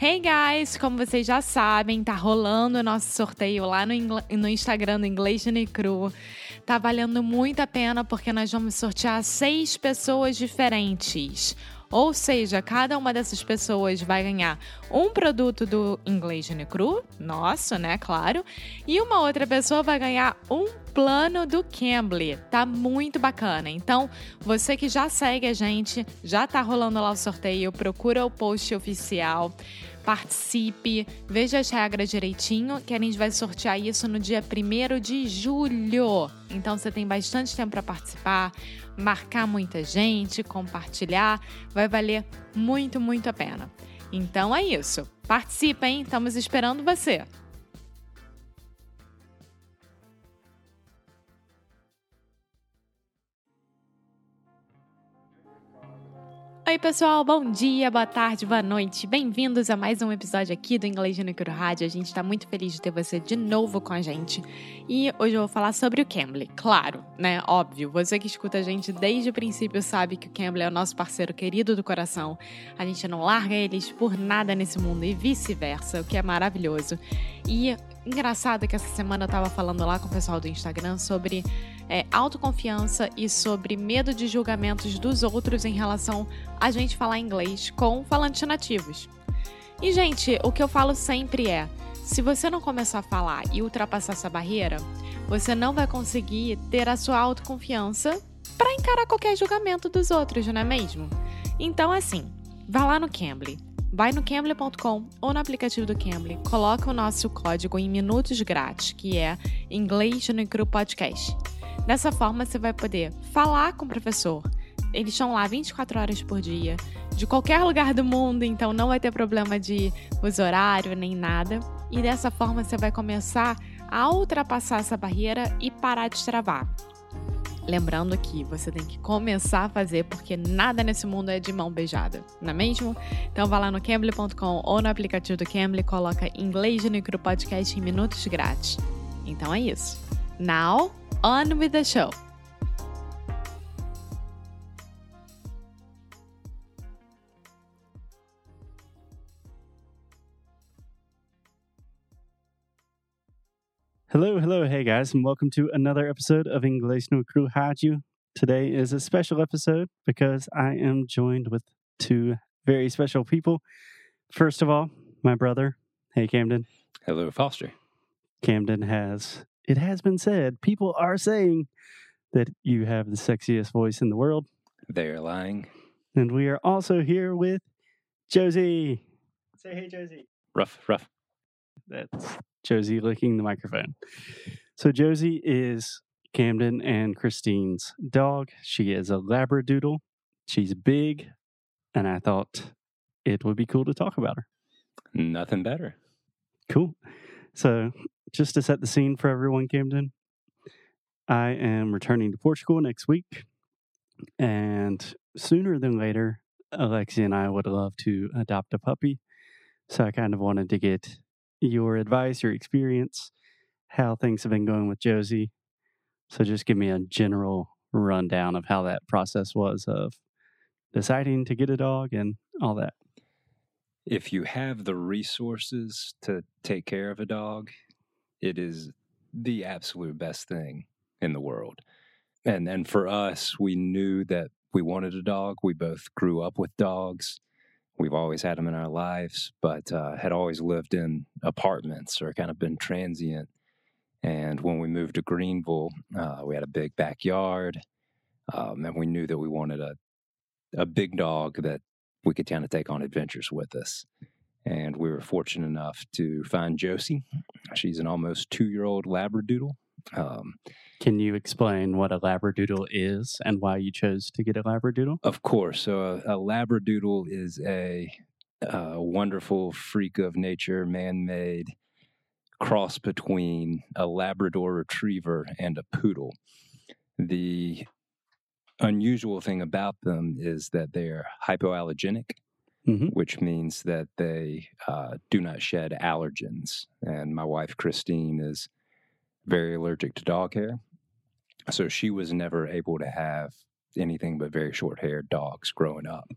Hey guys, como vocês já sabem, tá rolando o nosso sorteio lá no, no Instagram do Inglês Cru. Tá valendo muito a pena porque nós vamos sortear seis pessoas diferentes. Ou seja, cada uma dessas pessoas vai ganhar um produto do Inglês Cru, nosso, né, claro, e uma outra pessoa vai ganhar um plano do Cambly. Tá muito bacana. Então, você que já segue a gente, já tá rolando lá o sorteio, procura o post oficial participe, veja as regras direitinho, que a gente vai sortear isso no dia 1 de julho. Então você tem bastante tempo para participar, marcar muita gente, compartilhar, vai valer muito, muito a pena. Então é isso. Participa, hein? Estamos esperando você. Oi, pessoal, bom dia, boa tarde, boa noite. Bem-vindos a mais um episódio aqui do Inglês no Curo Rádio. A gente está muito feliz de ter você de novo com a gente. E hoje eu vou falar sobre o Cambly. Claro, né? Óbvio, você que escuta a gente desde o princípio sabe que o Cambly é o nosso parceiro querido do coração. A gente não larga eles por nada nesse mundo e vice-versa, o que é maravilhoso. E engraçado que essa semana eu tava falando lá com o pessoal do Instagram sobre é, autoconfiança e sobre medo de julgamentos dos outros em relação a gente falar inglês com falantes nativos. E, gente, o que eu falo sempre é: se você não começar a falar e ultrapassar essa barreira, você não vai conseguir ter a sua autoconfiança para encarar qualquer julgamento dos outros, não é mesmo? Então, assim, vá lá no Cambly. Vai no cambly.com ou no aplicativo do Cambly, coloca o nosso código em minutos grátis, que é Inglês no Cru Podcast. Dessa forma, você vai poder falar com o professor. Eles estão lá 24 horas por dia, de qualquer lugar do mundo, então não vai ter problema de uso horário nem nada. E dessa forma, você vai começar a ultrapassar essa barreira e parar de travar. Lembrando que você tem que começar a fazer porque nada nesse mundo é de mão beijada, não é mesmo? Então vá lá no Cambly.com ou no aplicativo do Cambly, coloca inglês no micro podcast em minutos grátis. Então é isso. Now on with the show. Hello, hello, hey guys, and welcome to another episode of English no Crew Rádio. Today is a special episode because I am joined with two very special people. First of all, my brother. Hey, Camden. Hello, Foster. Camden has it has been said, people are saying that you have the sexiest voice in the world. They're lying. And we are also here with Josie. Say hey, Josie. Rough, rough. That's Josie licking the microphone. So, Josie is Camden and Christine's dog. She is a Labradoodle. She's big, and I thought it would be cool to talk about her. Nothing better. Cool. So, just to set the scene for everyone, Camden, I am returning to Portugal next week. And sooner than later, Alexia and I would love to adopt a puppy. So I kind of wanted to get your advice, your experience, how things have been going with Josie. So just give me a general rundown of how that process was of deciding to get a dog and all that. If you have the resources to take care of a dog, it is the absolute best thing in the world. And and for us, we knew that we wanted a dog. We both grew up with dogs. We've always had them in our lives, but uh, had always lived in apartments or kind of been transient. And when we moved to Greenville, uh, we had a big backyard, um, and we knew that we wanted a a big dog that we could kind of take on adventures with us. And we were fortunate enough to find Josie. She's an almost two year old Labradoodle. Um, Can you explain what a Labradoodle is and why you chose to get a Labradoodle? Of course. So, a, a Labradoodle is a, a wonderful freak of nature, man made cross between a Labrador retriever and a poodle. The unusual thing about them is that they're hypoallergenic, Mhm. which means that they uh, do not shed allergens. And my wife, Christine, is very allergic to dog hair. So she was never able to have anything but very short haired dogs growing up.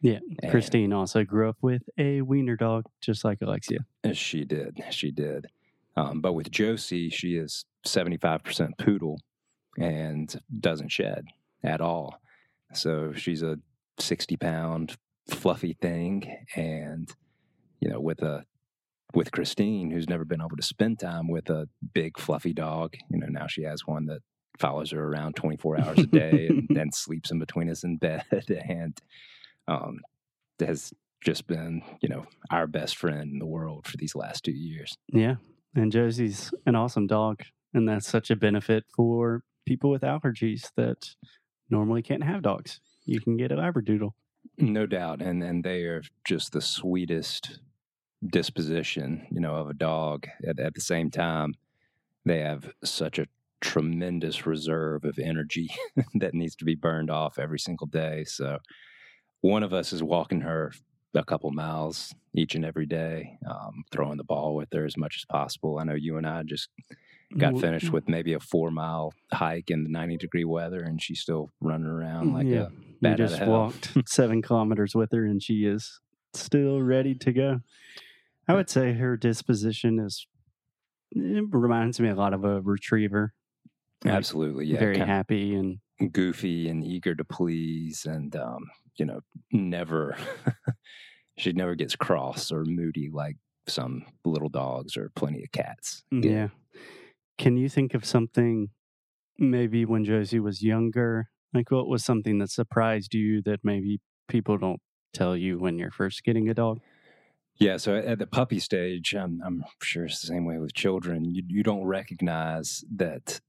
Yeah, And- Christine also grew up with a wiener dog, just like Alexia. As She did. She did. Um, but with Josie, she is 75% poodle and doesn't shed at all. So she's a 60 pound fluffy thing. And, you know, with a, with Christine, who's never been able to spend time with a big fluffy dog, you know, now she has one that follows her around 24 hours a day and, and sleeps in between us in bed and um, has just been, you know, our best friend in the world for these last two years. Yeah, and Josie's an awesome dog, and that's such a benefit for people with allergies that normally can't have dogs. You can get a labradoodle. No doubt, and and they are just the sweetest disposition, you know, of a dog. At, at the same time, they have such a tremendous reserve of energy that needs to be burned off every single day. So, one of us is walking her a couple miles each and every day, um, throwing the ball with her as much as possible. I know you and I just got finished with maybe a four mile hike in the 90 degree weather, and she's still running around like yeah, a we bat out just walked seven kilometers with her, and she is still ready to go. I would say her disposition is it reminds me a lot of a retriever. Like, Absolutely, yeah. very happy and goofy and eager to please, and um, you know, never she never gets cross or moody like some little dogs or plenty of cats. get. yeah. Can you think of something maybe when Josie was younger? Like what was something that surprised you that maybe people don't tell you when you're first getting a dog? Yeah, so at the puppy stage, I'm, I'm sure it's the same way with children. You, you don't recognize that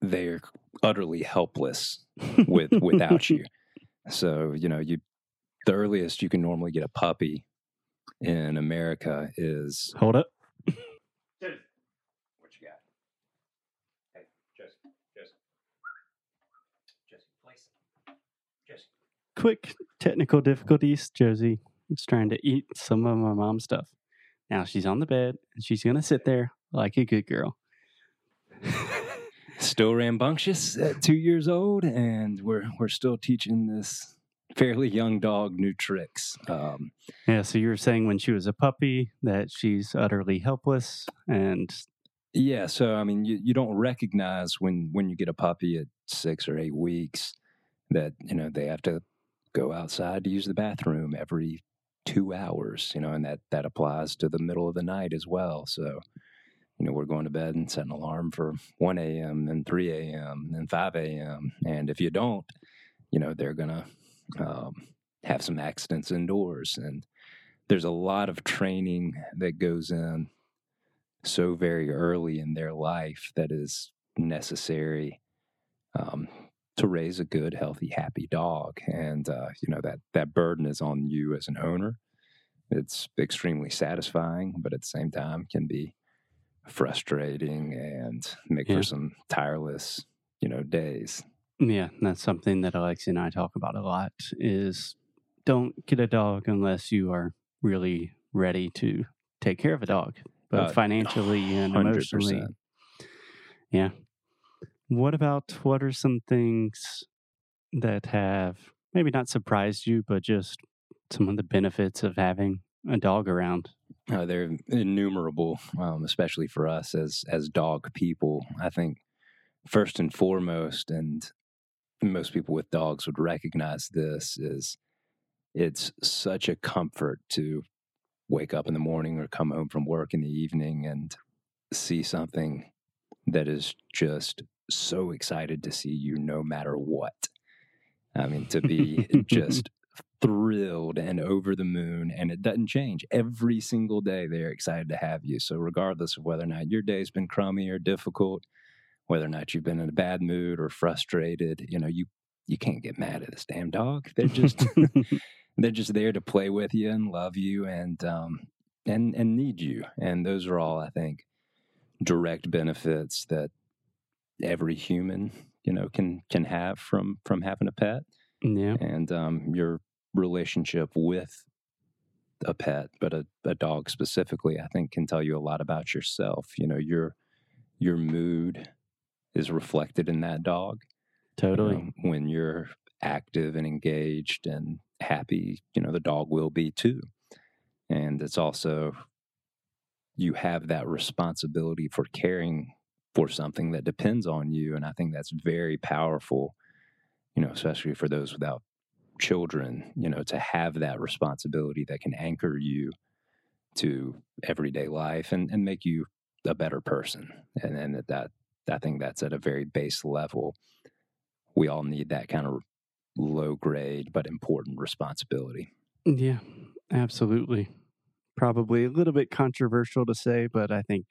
they're utterly helpless with without you. So you know, you the earliest you can normally get a puppy in America is Hold up. What you got? Hey, Jesse, Jesse, Jesse, place, Jesse. Quick technical difficulties. Josie is trying to eat some of my mom's stuff. Now she's on the bed and she's going to sit there like a good girl. Still rambunctious at two years old, and we're we're still teaching this fairly young dog new tricks. Um, Yeah, so you were saying when she was a puppy that she's utterly helpless and yeah, so I mean, you, you don't recognize when when you get a puppy at six or eight weeks that you know they have to go outside to use the bathroom every two hours. You know, and that that applies to the middle of the night as well. So. You know, we're going to bed and set an alarm for 1 a.m., then 3 a.m., then 5 a.m. And if you don't, you know, they're going to um, have some accidents indoors. And there's a lot of training that goes in so very early in their life that is necessary um, to raise a good, healthy, happy dog. And, uh, you know, that, that burden is on you as an owner. It's extremely satisfying, but at the same time can be frustrating and make Yeah. for some tireless, you know, days. Yeah, that's something that Alexia and I talk about a lot is don't get a dog unless you are really ready to take care of a dog, both Uh, financially and emotionally. 100%. Yeah. What about what are some things that have maybe not surprised you, but just some of the benefits of having a dog around? Uh, they're innumerable, um, especially for us as as dog people. I think first and foremost, and most people with dogs would recognize this is it's such a comfort to wake up in the morning or come home from work in the evening and see something that is just so excited to see you no matter what. I mean, to be just thrilled and over the moon and it doesn't change. Every single day they're excited to have you. So regardless of whether or not your day's been crummy or difficult whether or not you've been in a bad mood or frustrated you know you you can't get mad at this damn dog. They're just they're just there to play with you and love you and um and and need you. And those are all i think direct benefits that every human you know can can have from from having a pet yeah. and um, your relationship with a pet, but a, a dog specifically, I think can tell you a lot about yourself. You know, your your mood is reflected in that dog. Totally. when you're active and engaged and happy, you know, the dog will be too. And it's also, you have that responsibility for caring for something that depends on you. And I think that's very powerful, you know, especially for those without children, you know, to have that responsibility that can anchor you to everyday life and, and make you a better person. And then that, that I think that's at a very base level. We all need that kind of low grade but important responsibility. Yeah, absolutely. Probably a little bit controversial to say, but I think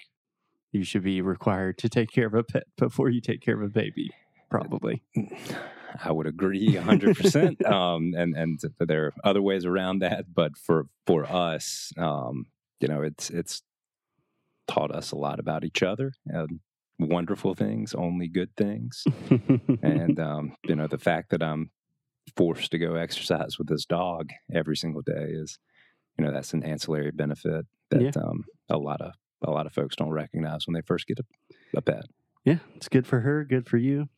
you should be required to take care of a pet before you take care of a baby. Probably. I would agree 100%. um, and, and there are other ways around that. But for, for us, um, you know, it's, it's taught us a lot about each other and wonderful things, only good things. and, um, you know, the fact that I'm forced to go exercise with this dog every single day is, you know, that's an ancillary benefit that Yeah. um, a lot of a lot of folks don't recognize when they first get a, a pet. yeah, it's good for her, good for you,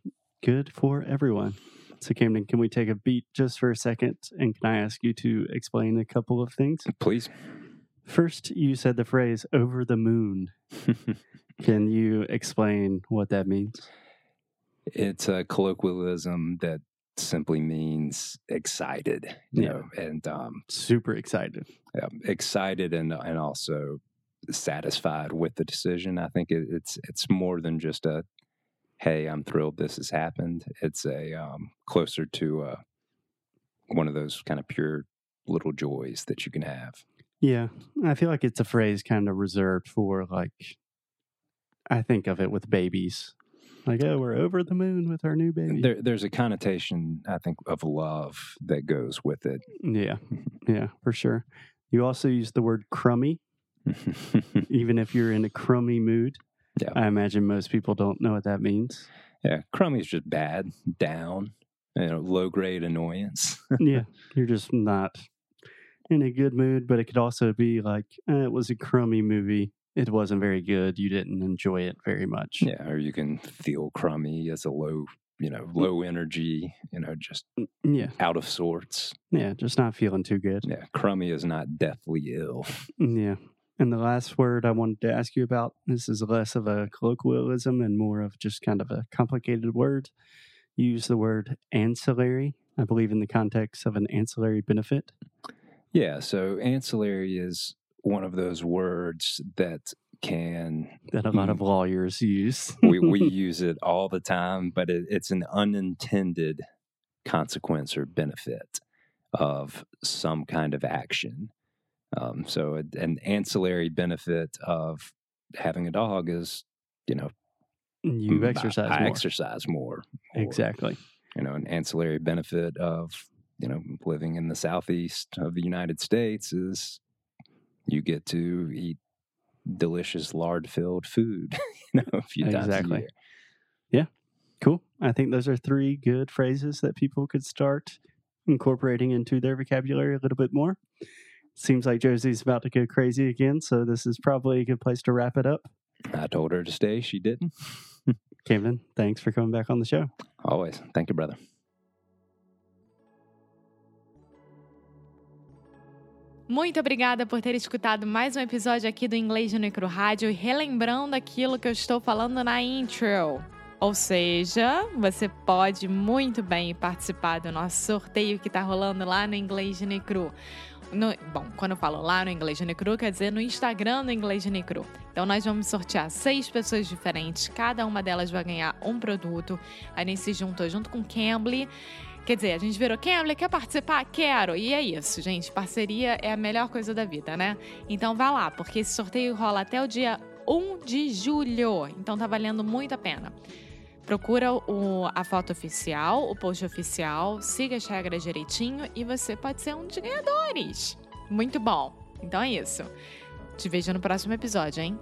good for everyone. So, Camden, can we take a beat just for a second? And can I ask you to explain a couple of things? Please. First, you said the phrase over the moon. Can you explain what that means? it's a colloquialism that simply means excited, you Yeah. know, and um, Super excited. yeah, excited and and also satisfied with the decision. I think it, it's it's more than just a hey, I'm thrilled this has happened. It's a um, closer to uh, one of those kind of pure little joys that you can have. Yeah, I feel like it's a phrase kind of reserved for like, I think of it with babies. Like, oh, we're over the moon with our new baby. There, there's a connotation, I think, of love that goes with it. yeah, yeah, for sure. You also use the word crummy, even if you're in a crummy mood. Yeah. I imagine most people don't know what that means. yeah, crummy is just bad, down, you know, low grade annoyance. yeah, you're just not in a good mood, but it could also be like, eh, it was a crummy movie. It wasn't very good. You didn't enjoy it very much. Yeah, or you can feel crummy as a low, you know, low energy, you know, just Yeah, out of sorts. yeah, just not feeling too good. Yeah, crummy is not deathly ill. Yeah. And the last word I wanted to ask you about this is less of a colloquialism and more of just kind of a complicated word. You use the word ancillary, I believe, in the context of an ancillary benefit. Yeah, so ancillary is one of those words that can that a lot of lawyers use. we, we use it all the time, but it, it's an unintended consequence or benefit of some kind of action. Um, so, an ancillary benefit of having a dog is, you know, you mm, I- exercise I, more. exercise more. Or, exactly. You know, an ancillary benefit of, you know, living in the southeast of the United States is you get to eat delicious lard filled food, you know, a few times Exactly. a year. Cool. I think those are three good phrases that people could start incorporating into their vocabulary a little bit more. Seems like Josie's about to go crazy again, so this is probably a good place to wrap it up. I told her to stay. She didn't. Camden, thanks for coming back on the show. Always. Thank you, brother. Muito obrigada por ter escutado mais um episódio aqui do Inglês no Micro Rádio, relembrando aquilo que eu estou falando na intro. Ou seja, você pode muito bem participar do nosso sorteio que está rolando lá no Inglês Necru. No, bom, quando eu falo lá no Inglês de Necru, quer dizer no Instagram do Inglês de Necru. Então, nós vamos sortear seis pessoas diferentes, cada uma delas vai ganhar um produto. A gente se juntou junto com Cambly. Quer dizer, a gente virou, Cambly, quer participar? Quero! E é isso, gente. Parceria é a melhor coisa da vida, né? Então, vá lá, porque esse sorteio rola até o dia 1 de julho. Então, tá valendo muito a pena. Procura o- a foto oficial, o post oficial, siga as regras direitinho e você pode ser um dos ganhadores. Muito bom. Então é isso. Te vejo no próximo episódio, hein?